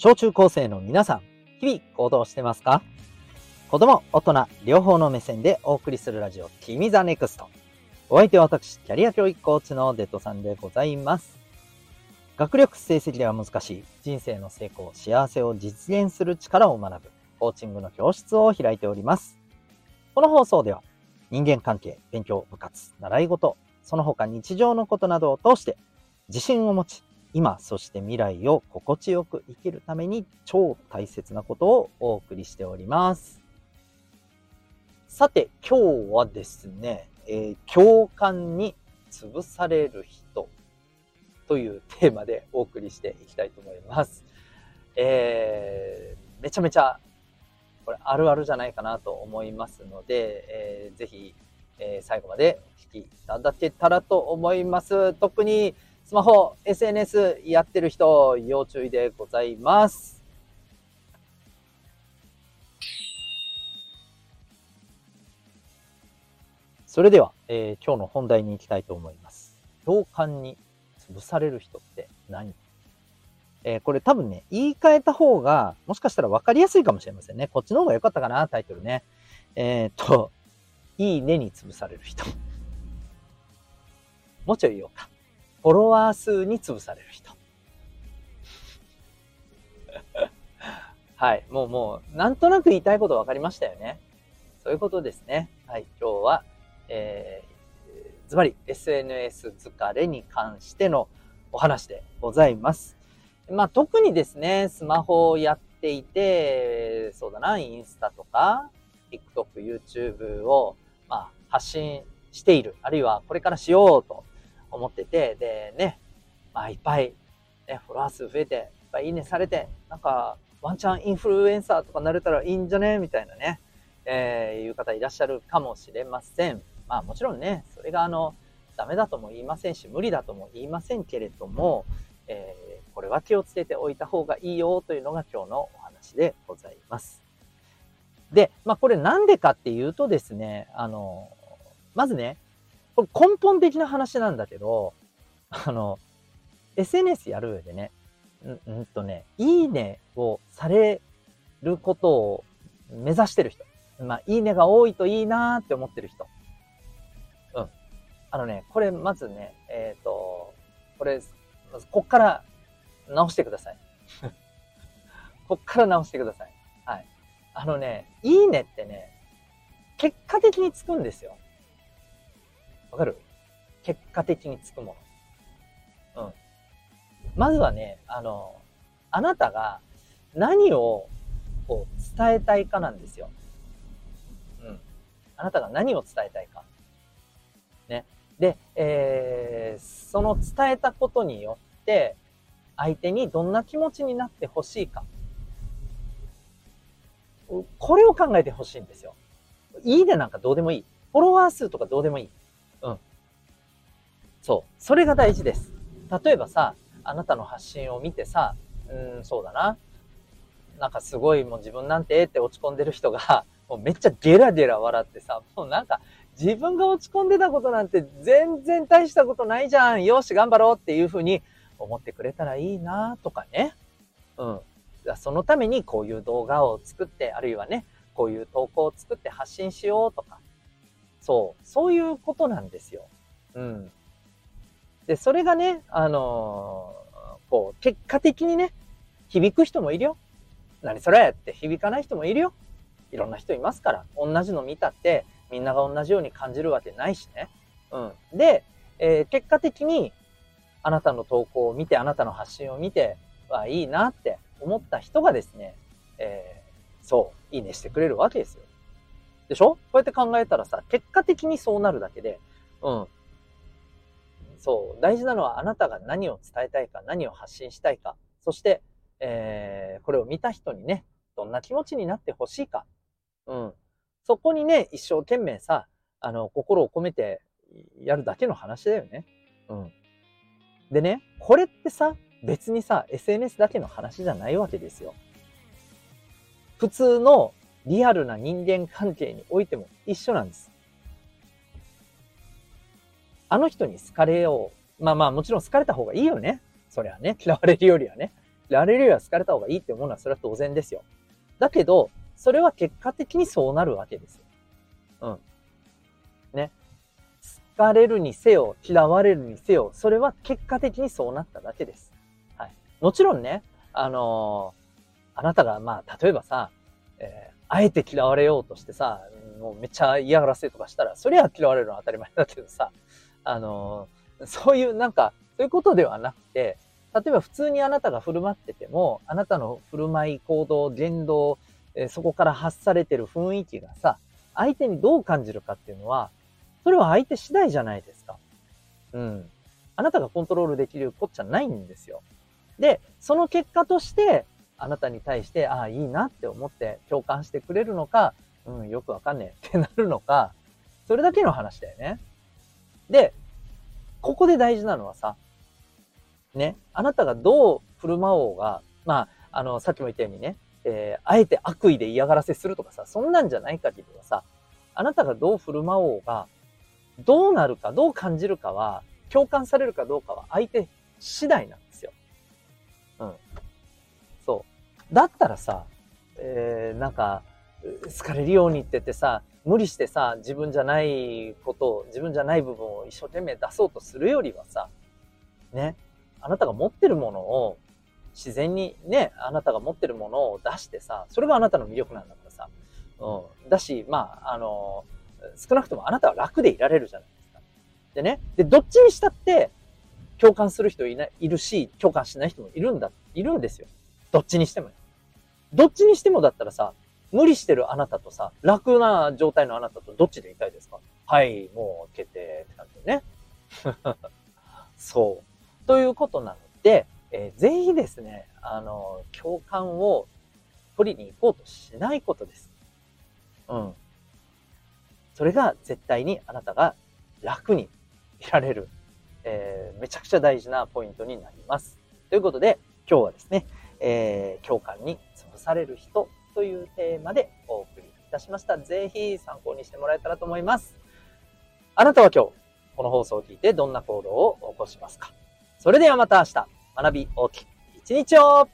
小中高生の皆さん、日々行動してますか？子供、大人、両方の目線でお送りするラジオ、君 the NEXT。お相手は私、キャリア教育コーチのデッドさんでございます。学力成績では難しい人生の成功、幸せを実現する力を学ぶコーチングの教室を開いております。この放送では人間関係、勉強、部活、習い事、その他日常のことなどを通して自信を持ち、今、そして未来を心地よく生きるために超大切なことをお送りしております。さて、今日はですね、えー、共感に潰される人というテーマでお送りしていきたいと思います。えー、めちゃめちゃこれあるあるじゃないかなと思いますので、えー、ぜひ、えー、最後までお聞きいただけたらと思います。特にスマホ、SNS やってる人、要注意でございます。それでは、えー、今日の本題に行きたいと思います。共感に潰される人って何？えー、これ多分ね、言い換えた方が、もしかしたら分かりやすいかもしれませんね。こっちの方が良かったかな、タイトルね。えっ、と、いいねに潰される人。もうちょい言おうか。フォロワー数に潰される人。はい。もうもう、なんとなく言いたいこと分かりましたよね。そういうことですね。はい。今日は、えー、ズバリ SNS 疲れに関してのお話でございます。まあ特にですね、スマホをやっていて、そうだな、インスタとか、TikTok、YouTube を、まあ、発信している。あるいはこれからしようと思ってて、でね、まあいっぱい、ね、フォロワー数増えて、いっぱいいいねされて、なんかワンチャンインフルエンサーとかなれたらいいんじゃね？みたいなね、えー、いう方いらっしゃるかもしれません。まあもちろんね、それがあの、ダメだとも言いませんし、無理だとも言いませんけれども、えー、これは気をつけておいた方がいいよというのが今日のお話でございます。で、まあこれなんでかっていうとですね、あの、まずね、これ根本的な話なんだけど、あの、SNS やる上でね、んんとね、いいねをされることを目指してる人。まあ、いいねが多いといいなーって思ってる人。うん。あのね、これまずね、えっ、ー、と、これ、まずこっから直してください。こっから直してください。はい。あのね、いいねってね、結果的につくんですよ。わかる？結果的につくもの。うん。まずはね、あの、あなたが何をこう伝えたいかなんですよ。うん。あなたが何を伝えたいか。ね。で、えー、その伝えたことによって、相手にどんな気持ちになってほしいか。これを考えてほしいんですよ。いいねなんかどうでもいい。フォロワー数とかどうでもいい。そう。それが大事です。例えばさ、あなたの発信を見てさ、うん、そうだな。なんかすごいもう自分なんてって落ち込んでる人が、もうめっちゃゲラゲラ笑ってさ、もうなんか自分が落ち込んでたことなんて全然大したことないじゃん。よし、頑張ろうっていうふうに思ってくれたらいいなとかね。うん。そのためにこういう動画を作って、あるいはね、こういう投稿を作って発信しようとか、そう、そういうことなんですよ。うん。で、それがね、あのー、こう、結果的にね、響く人もいるよ。何それって響かない人もいるよ。いろんな人いますから。同じの見たって、みんなが同じように感じるわけないしね。うん。で、えー、結果的に、あなたの投稿を見て、あなたの発信を見て、わ、いいなって思った人がですね、えー、そう、いいねしてくれるわけですよ。でしょ？こうやって考えたらさ、結果的にそうなるだけで、うん。そう、大事なのはあなたが何を伝えたいか、何を発信したいか、そして、えー、これを見た人にね、どんな気持ちになってほしいか。うん。そこにね、一生懸命さ、あの、心を込めてやるだけの話だよね。うん。でね、これってさ、別にさ、SNS だけの話じゃないわけですよ。普通のリアルな人間関係においても一緒なんです。あの人に好かれよう。まあまあもちろん好かれた方がいいよね。そりゃね。嫌われるよりはね。嫌われるよりは好かれた方がいいって思うのはそれは当然ですよ。だけど、それは結果的にそうなるわけですよ。うん。ね。好かれるにせよ、嫌われるにせよ、それは結果的にそうなっただけです。はい。もちろんね、あのー、あなたが、まあ、例えばさ、えー、あえて嫌われようとしてさ、もうめっちゃ嫌がらせとかしたら、そりゃ嫌われるのは当たり前だけどさ、あの、そういうなんか、そういうことではなくて、例えば普通にあなたが振る舞ってても、あなたの振る舞い、行動、言動、え、そこから発されてる雰囲気がさ、相手にどう感じるかっていうのは、それは相手次第じゃないですか。うん。あなたがコントロールできるこっちゃないんですよ。で、その結果として、あなたに対して、ああ、いいなって思って共感してくれるのか、うん、よくわかんねえってなるのか、それだけの話だよね。で、ここで大事なのはさ、ね、あなたがどう振る舞おうが、まあ、あの、さっきも言ったようにね、えー、あえて悪意で嫌がらせするとかさ、そんなんじゃない限りはさ、あなたがどう振る舞おうが、どうなるか、どう感じるかは、共感されるかどうかは相手次第なんですよ。うん。そう。だったらさ、えー、なんか、好かれるようにって言ってさ、無理してさ、自分じゃないことを、自分じゃない部分を一生懸命出そうとするよりはさ、ね、あなたが持ってるものを自然にね、あなたが持ってるものを出してさ、それがあなたの魅力なんだからさ、うん。だし、まあ、あの、少なくともあなたは楽でいられるじゃないですか。でね、で、どっちにしたって、共感する人いない、いるし、共感しない人もいるんだ、いるんですよ。どっちにしても。どっちにしてもだったらさ、無理してるあなたとさ、楽な状態のあなたとどっちでいたいですか？はい、もう決定って感じでね。そう。ということなので、えー、ぜひですね、あの、共感を取りに行こうとしないことです。うん。それが絶対にあなたが楽にいられる、えー、めちゃくちゃ大事なポイントになります。ということで、今日はですね、えー、共感に潰される人というテーマでお送りいたしました。ぜひ参考にしてもらえたらと思います。あなたは今日、この放送を聞いてどんな行動を起こしますか？それではまた明日、学び大きい一日を